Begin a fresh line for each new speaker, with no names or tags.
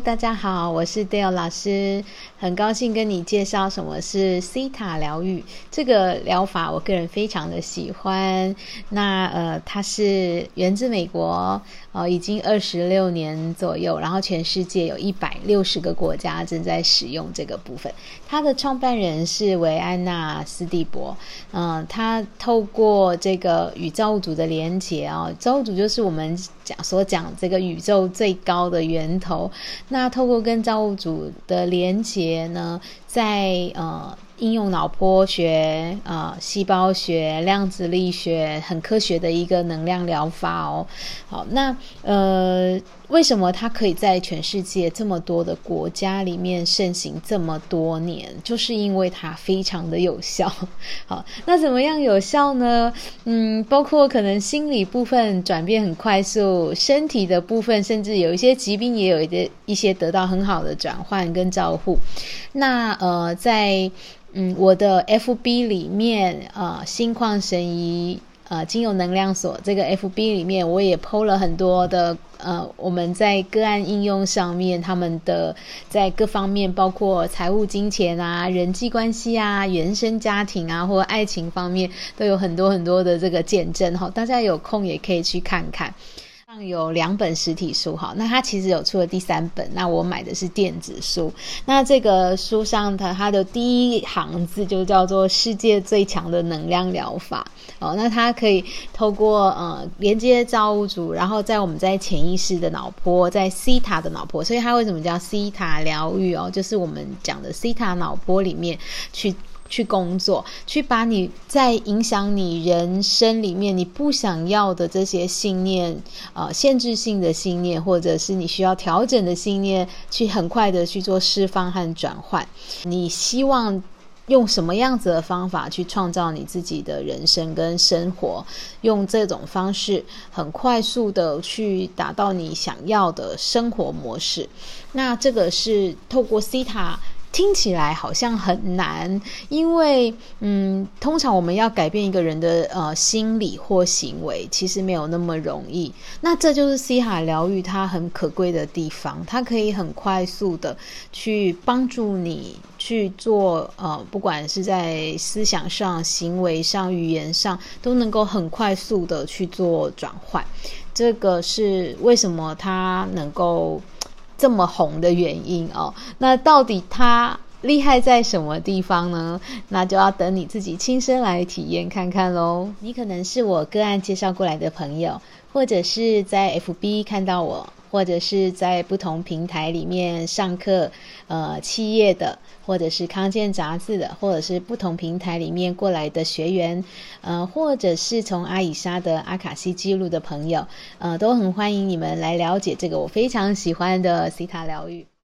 大家好，我是 Dale 老师，很高兴跟你介绍什么是西塔疗愈这个疗法，我个人非常的喜欢。那呃，它是源自美国，呃，已经二十六年左右，然后全世界有一百六十个国家正在使用这个部分。它的创办人是维安娜斯蒂博，嗯，他透过这个与造物主的连接啊，造物主就是我们讲所讲这个宇宙最高的源头。那透过跟造物主的连结呢，在呃应用脑波学、呃细胞学、量子力学，很科学的一个能量疗法哦。好，那呃为什么它可以在全世界这么多的国家里面盛行这么多年？就是因为它非常的有效。好，那怎么样有效呢？嗯，包括可能心理部分转变很快速，身体的部分甚至有一些疾病也有一些一些得到很好的转换跟照护。那呃在嗯，我的 FB 里面，呃，心旷神怡，呃，精油能量所这个 FB 里面，我也 PO 了很多的，呃，我们在个案应用上面，他们的在各方面，包括财务、金钱啊、人际关系啊、原生家庭啊，或爱情方面，都有很多很多的这个见证哈，大家有空也可以去看看。有两本实体书哈，那它其实有出了第三本，那我买的是电子书。那这个书上它它的第一行字就叫做“世界最强的能量疗法”哦，那它可以透过呃连接造物主，然后在我们在潜意识的脑波，在西塔的脑波，所以它为什么叫西塔疗愈哦？就是我们讲的西塔脑波里面去。去工作，去把你在影响你人生里面你不想要的这些信念，呃，限制性的信念，或者是你需要调整的信念，去很快的去做释放和转换。你希望用什么样子的方法去创造你自己的人生跟生活？用这种方式很快速的去达到你想要的生活模式。那这个是透过西塔。听起来好像很难，因为嗯，通常我们要改变一个人的呃心理或行为，其实没有那么容易。那这就是西海疗愈它很可贵的地方，它可以很快速的去帮助你去做呃，不管是在思想上、行为上、语言上，都能够很快速的去做转换。这个是为什么它能够。这么红的原因哦，那到底它厉害在什么地方呢？那就要等你自己亲身来体验看看喽。你可能是我个案介绍过来的朋友，或者是在 FB 看到我。或者是在不同平台里面上课，呃，企业的，或者是康健杂志的，或者是不同平台里面过来的学员，呃，或者是从阿以沙的阿卡西记录的朋友，呃，都很欢迎你们来了解这个我非常喜欢的西塔疗愈。